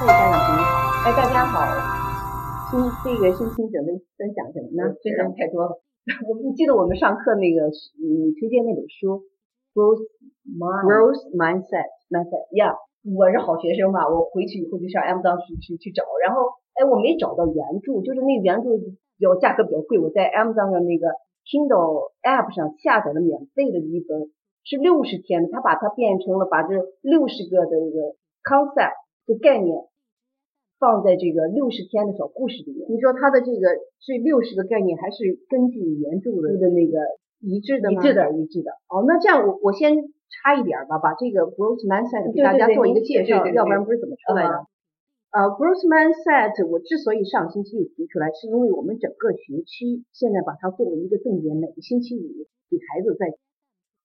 谢张小平。哎，大家好，今这个新听准备分享什么呢？分享太多了。我不记得我们上课那个你推荐那本书，Growth Mind Growth Mindset Mindset 呀，我是好学生嘛，我回去以后就上 Amazon 去去去找，然后哎我没找到原著，就是那原著比较价格比较贵，我在 Amazon 的那个 Kindle App 上下载了免费的一本，是六十天的，他把它变成了把这六十个的这个 concept 的概念放在这个六十天的小故事里面。你说它的这个这六十个概念还是根据原著的的那个一致的吗？一致的，一致的。哦，那这样我我先插一点吧，把这个 growth mindset 给大家做一个介绍，要不然不是怎么出来的。呃，growth mindset 我之所以上星期五提出来，是因为我们整个学期现在把它作为一个重点，每个星期五给孩子在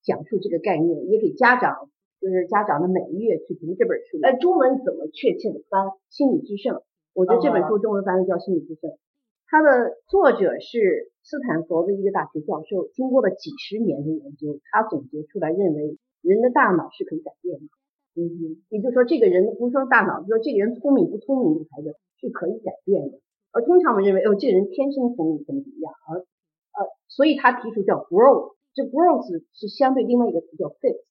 讲述这个概念，也给家长，就是家长的每个月去读这本书。哎，中文怎么确切的翻？心理之胜，我觉得这本书中文翻译叫心理之胜。它的作者是斯坦福的一个大学教授，经过了几十年的研究，他总结出来认为人的大脑是可以改变的。嗯哼，也就是说，这个人不是说大脑，就说这个人聪明不聪明，这个孩子是可以改变的。而通常我们认为，哦，这个人天生聪明怎么怎么样，而呃，所以他提出叫 growth，这 growth 是相对另外一个词叫 fix，fix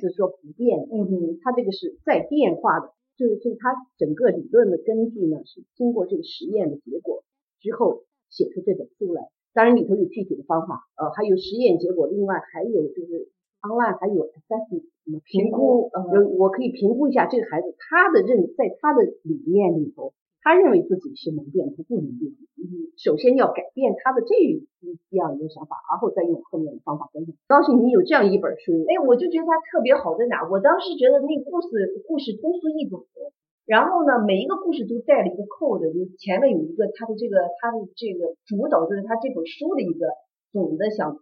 是说不变，嗯哼，它这个是在变化的，就是就是它整个理论的根据呢是经过这个实验的结果之后写出这本书来。当然里头有具体的方法，呃，还有实验结果，另外还有就是 online 还有 assessment 什么评估，有我可以评估一下这个孩子他的认在他的理念里头，他认为自己是能变，他不能变。你，首先要改变他的这一样一个想法，然后再用后面的方法跟上。高兴你有这样一本书，哎，我就觉得它特别好在哪？我当时觉得那故事故事通俗易懂，然后呢，每一个故事都带了一个 code，就前面有一个它的这个它的这个主导，就是它这本书的一个总的想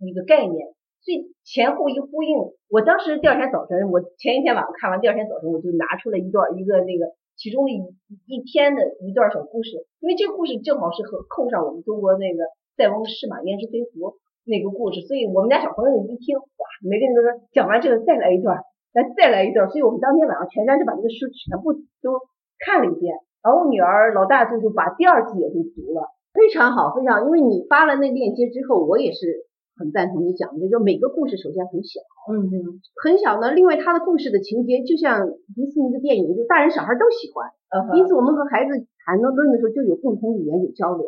一个概念。所以前后一呼应，我当时第二天早晨，我前一天晚上看完，第二天早晨我就拿出了一段一个那个其中一一天的一段小故事，因为这个故事正好是和扣上我们中国那个塞翁失马焉知非福那个故事，所以我们家小朋友一听，哇，每个人都说讲完这个再来一段，来再来一段，所以我们当天晚上全家就把这个书全部都看了一遍，然后我女儿老大就就把第二季也就读了，非常好，非常，因为你发了那链接之后，我也是。很赞同你讲的，就每个故事首先很小，嗯嗯，很小呢。另外，它的故事的情节就像迪士尼的电影，就大人小孩都喜欢。因此，我们和孩子谈论的时候就有共同语言，有交流。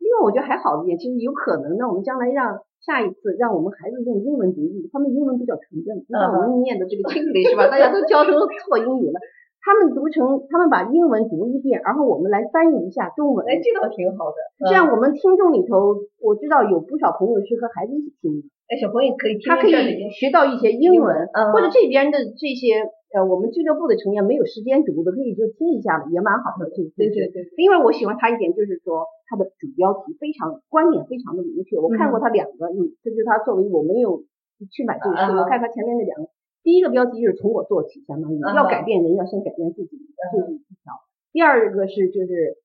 另外，我觉得还好一点，其实有可能呢，我们将来让下一次让我们孩子用英文读译，他们英文比较纯正，像我们念的这个 English 是吧？大家都教成错英语了。他们读成，他们把英文读一遍，然后我们来翻译一下中文。哎，这倒挺好的。这样我们听众里头，我知道有不少朋友是和孩子一起听的。哎，小朋友可以听，他可以学到一些英文，或者这边的这些呃，我们俱乐部的成员没有时间读的，可以就听一下，也蛮好的。对对对。另外，我喜欢他一点就是说，他的主标题非常观点非常的明确。我看过他两个，嗯，这就是他作为我没有去买这个书，我看他前面那两个。第一个标题就是从我做起，相当于要改变人，要先改变自己，这是一条。第二个是就是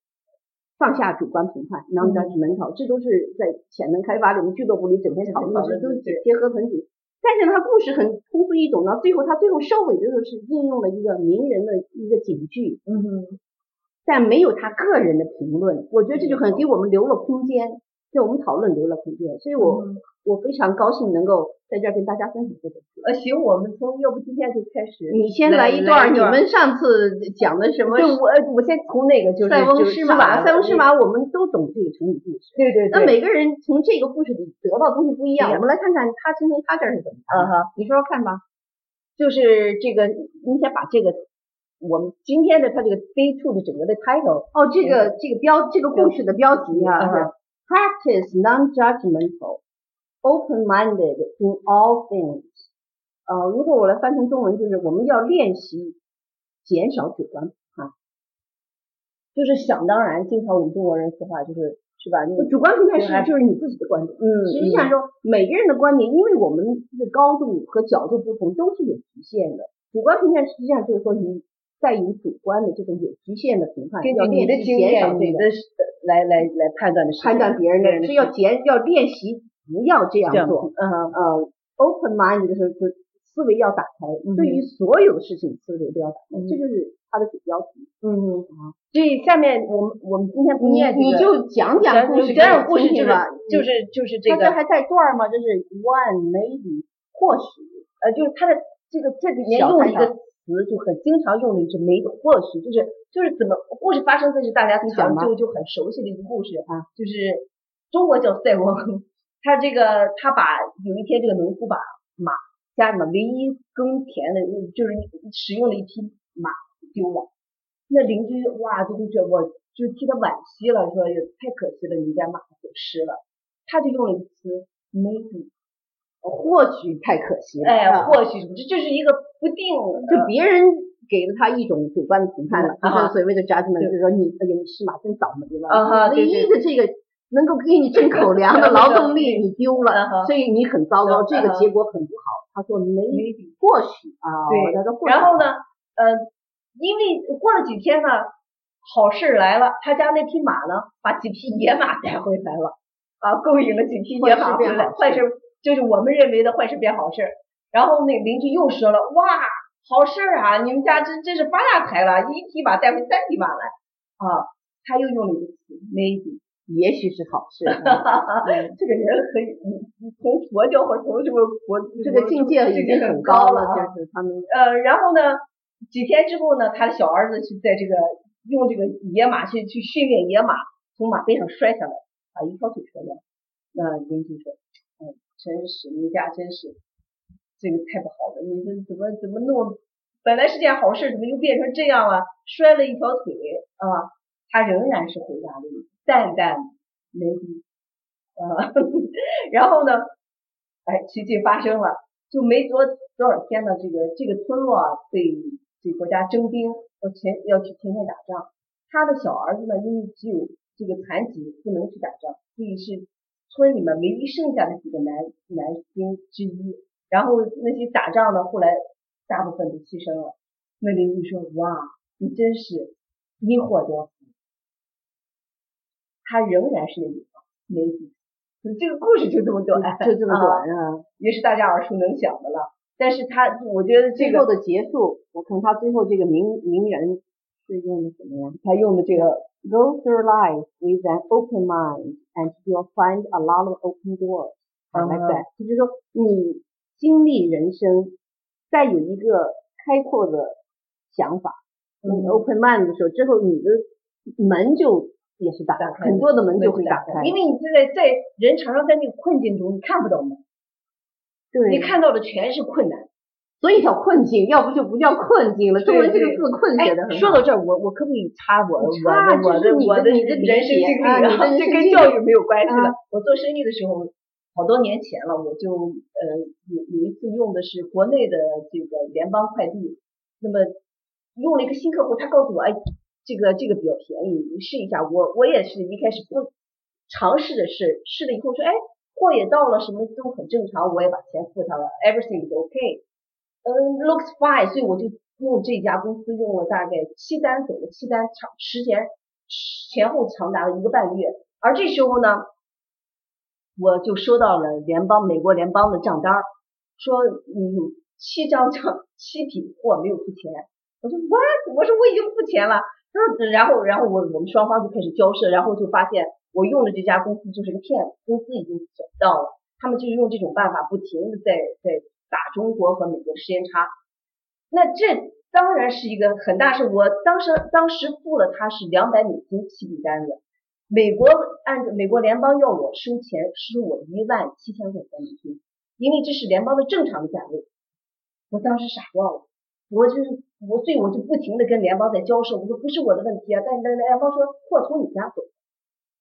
放下主观评判，non-judgmental，这都是在潜能开发里，我们俱乐部里整天讨论的，都是结合很紧。但是他故事很通俗易懂到，最后他最后收尾的时候是应用了一个名人的一个警句，嗯哼，但没有他个人的评论，我觉得这就很给我们留了空间，给我们讨论留了空间，所以我我非常高兴能够。在这儿跟大家分享这本书。呃，行，我们从要不今天就开始。你先来一段，你们上次讲的什么？就我，我先从那个就是塞翁失马。塞翁失马，我们都懂这个成语故事。对对对。那每个人从这个故事里得到东西不一样。我们来看看他今天他这儿是怎么。啊哈，你说说看吧。就是这个，你先把这个我们今天的他这个 day two 的整个的 title。哦，这个这个标这个故事的标题啊，practice non-judgmental。Open-minded in all things，呃，如果我来翻成中文，就是我们要练习减少主观啊，就是想当然，经常我们中国人说话就是是吧？主观评判是就是你自己的观点，嗯，实际上说每个人的观点，因为我们的高度和角度不同，都是有局限的。主观评判实际上就是说你在以主观的这种有局限的评判，根据你的经验、你的来来来判断的判断别人的，是要减要练习。不要这样做，嗯呃，open mind 的时候就思维要打开，对于所有的事情思维都要打开，这就是它的主标题。嗯啊，所以下面我们我们今天不念你就讲讲故事，讲讲故事就是吧，就是就是这个。这还带段吗？就是 one maybe 或许，呃，就是它的这个这里面用了一个词，就很经常用的就是 maybe 或许，就是就是怎么故事发生这是大家讲就就很熟悉的一个故事啊，就是中国叫塞翁，他这个他把有一天这个农夫把马。家里面唯一耕田的，就是使用的一匹马丢了，那邻居哇，就觉得我就替他惋惜了，说也太可惜了，你家马走失了，他就用了一个词 maybe，或许太可惜了，哎，或许这这是一个不定，就别人给了他一种主观的评判了，就是所谓的 judgment，就是说你哎呀，你是马真倒霉了，唯一的这个。能够给你挣口粮的 劳动力你丢了，所以你很糟糕，这个结果很不好。他说 maybe 或许啊，对，然后呢，呃，因为过了几天呢，好事来了，他家那匹马呢，把几匹野马带回来了，啊，勾引了几匹野马回来，坏事就是我们认为的坏事变好事。然后那邻居又说了，哇，好事啊，你们家真真是发大财了，一匹马带回三匹马来，啊，他又用了一个词 maybe。也许是好事，这个人很从佛教或从什么佛这个境界已经很高了，就是他们呃，然后呢，几天之后呢，他的小儿子去在这个用这个野马去去训练野马，从马背上摔下来，把一条腿摔断。那邻居说：“哎，真是你家真是这个太不好了，你这怎么怎么弄？本来是件好事，怎么又变成这样了？摔了一条腿啊！”他仍然是回答了一淡淡没底，啊，然后呢，哎，奇迹发生了，就没多多少天呢，这个这个村落被这国家征兵，要前要去前线打仗。他的小儿子呢，因为只有这个残疾，不能去打仗，所以是村里面唯一剩下的几个男男兵之一。然后那些打仗的，后来大部分都牺牲了。那邻居说：“哇，你真是因祸得福。”他仍然是那句话，没底。这个故事就这么短，就这么短啊，也是大家耳熟能详的了。但是他，我觉得最后的结束，我看他最后这个名名人是用的什么呀？他用的这个 Go through life with an open mind, and you'll find a lot of open doors. That，就是说你经历人生，再有一个开阔的想法，嗯，open mind 的时候，之后你的门就。也是打开，很多的门就会打开，因为你在在人常常在那个困境中，你看不到门，对，你看到的全是困难，所以叫困境，要不就不叫困境了。中文这个字“困”写的很说到这儿，我我可不可以插我我的我的我的你的人生经历啊？这跟教育没有关系的。我做生意的时候，好多年前了，我就呃有有一次用的是国内的这个联邦快递，那么用了一个新客户，他告诉我哎。这个这个比较便宜，你试一下。我我也是一开始不尝试着试，试了以后说，哎，货也到了，什么都很正常，我也把钱付上了，everything is okay，嗯，looks fine。所以我就用这家公司用了大概七单走了七单，长时间前后长达了一个半月。而这时候呢，我就收到了联邦美国联邦的账单，说你有七张账，七匹货没有付钱。我说 what？我说我已经付钱了。嗯，然后，然后我我们双方就开始交涉，然后就发现我用的这家公司就是个骗子，公司已经找到了，他们就是用这种办法不停的在在打中国和美国时间差。那这当然是一个很大事，我当时当时付了他是两百美金起笔单子，美国按照美国联邦要我收钱收我一万七千块钱美金，因为这是联邦的正常的价位，我当时傻掉了。我就是我，所以我就不停的跟联邦在交涉。我说不是我的问题啊，但但联邦说货从你家走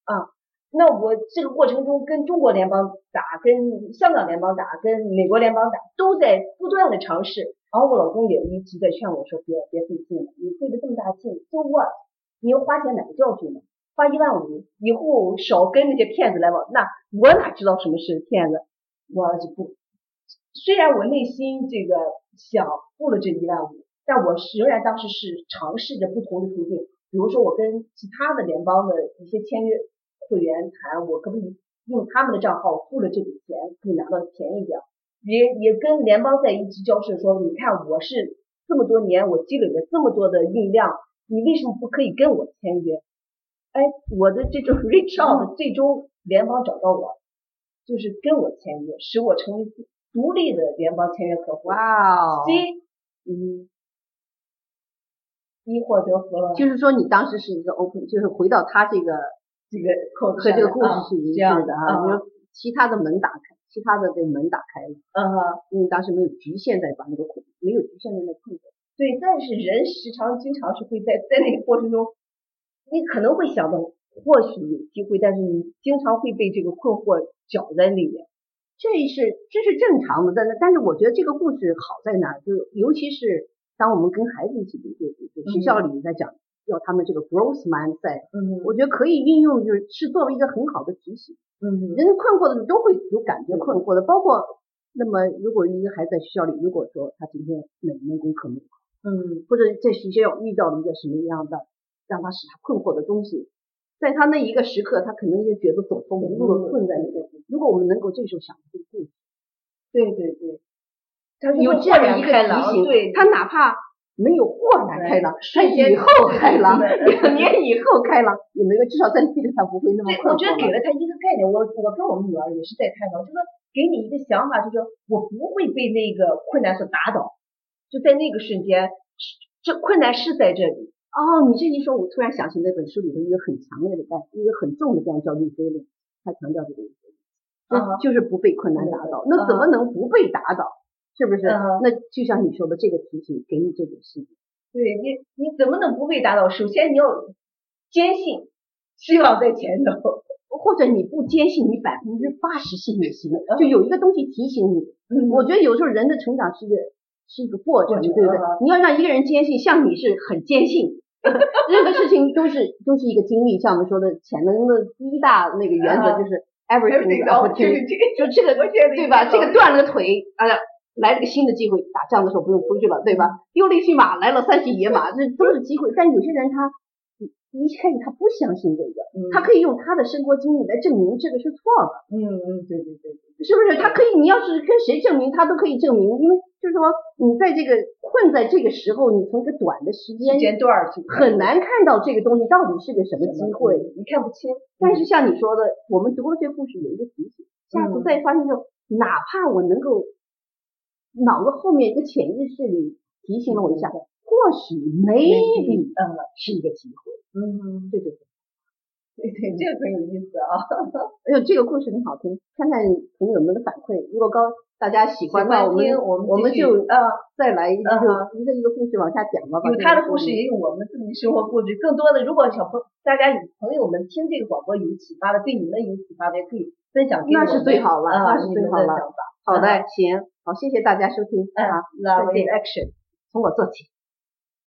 啊。那我这个过程中跟中国联邦打，跟香港联邦打，跟美国联邦打，都在不断的尝试。然后我老公也一直在劝我说别别费劲了，你费了这么大劲，so what？你要花钱买个教训嘛，花一万五，以后少跟那些骗子来往。那我哪知道什么是骗子？我就不，虽然我内心这个。想付了这一万五，但我仍然当时是尝试着不同的途径，比如说我跟其他的联邦的一些签约会员谈，我可不可以用他们的账号付了这笔钱，可以拿到便宜点。也也跟联邦在一起交涉说，你看我是这么多年我积累了这么多的运量，你为什么不可以跟我签约？哎，我的这种 reach out 最终联邦找到我，就是跟我签约，使我成为独立的联邦签约客户。哇哦，C 嗯，一获得福了，就是说你当时是一个 open，就是回到他这个这个扣和这个故事是一样的啊，你说其他的门打开，其他的这个门打开了，嗯哼。因为当时没有局限在把那个困，没有局限在那困着。对，但是人时常经常是会在在那个过程中，你可能会想到或许有机会，但是你经常会被这个困惑搅在里面。这是这是正常的，但是但是我觉得这个故事好在哪儿，就尤其是当我们跟孩子一起读这个故事，学校里在讲要他们这个 growth mindset，嗯我觉得可以运用，就是是作为一个很好的提醒。嗯。人困惑的时候都会有感觉困惑的，包括那么如果一个孩子在学校里，如果说他今天哪一门功课没有好，嗯。或者在学校遇到了一个什么样的让他使他困惑的东西，在他那一个时刻，他可能就觉得走投无路的困在那个。如果我们能够这时候想这个故事，对对对，他有这样一个提醒，对，他哪怕没有豁然开朗，他以后开朗，两年以后开朗，也没有，至少在那个他不会那么，困惑我觉得给了了他一个概念，我我跟我们女儿也是在探讨，就说给你一个想法，就是说我不会被那个困难所打倒，就在那个瞬间，这困难是在这里，哦，你这一说，我突然想起那本书里头一个很强烈的概，一个很重的概念叫内飞力，他强调这个内飞力，啊就就是不被困难打倒。那怎么能不被打倒？是不是？嗯那就像你说的，这个提醒给你这种信念。对你你怎么能不被打倒？首先你要坚信，希望在前头，或者你不坚信，你百分之八十信也行，就有一个东西提醒你。嗯我觉得有时候人的成长是一个是一个过程，对不对嗯？你要让一个人坚信，像你是很坚信，任何事情都是都是一个经历。像我们说的潜能的第一大那个原则啊就是 everything 就这个对吧？这个断了个腿，哎呀，来了个新的机会，打仗的时候不用出去了，对吧？丢了一匹马，来了三匹野马，这都是机会。但有些人他一一开始他不相信这个，他可以用他的生活经历来证明这个是错的。嗯嗯对对对对，是不是？他可以，你要是跟谁证明，他都可以证明，因为就是说，你在这个困在这个时候，你从一个短的时间时间段去很难看到这个东西到底是个什么机会。你看不清，但是像你说的，我们读了这个故事有一个提醒，下次再发现之后，哪怕我能够脑子后面一个潜意识里提醒了我一下，或许 maybe 嗯是一个机会。嗯，对对对。对对，这个很有意思啊。哎呦，这个故事很好听，看看朋友们的反馈。如果高大家喜欢，那我们我们我们就呃，再来一个一个一个故事往下讲吧。把有他的故事，也有我们自己生活故事。更多的，如果小朋大家有朋友们听这个广播有启发的，对你们有启发的，也可以分享给我们。那是最好了啊，那是最好了。好的，行，好，谢谢大家收听，，Love action。从我做起。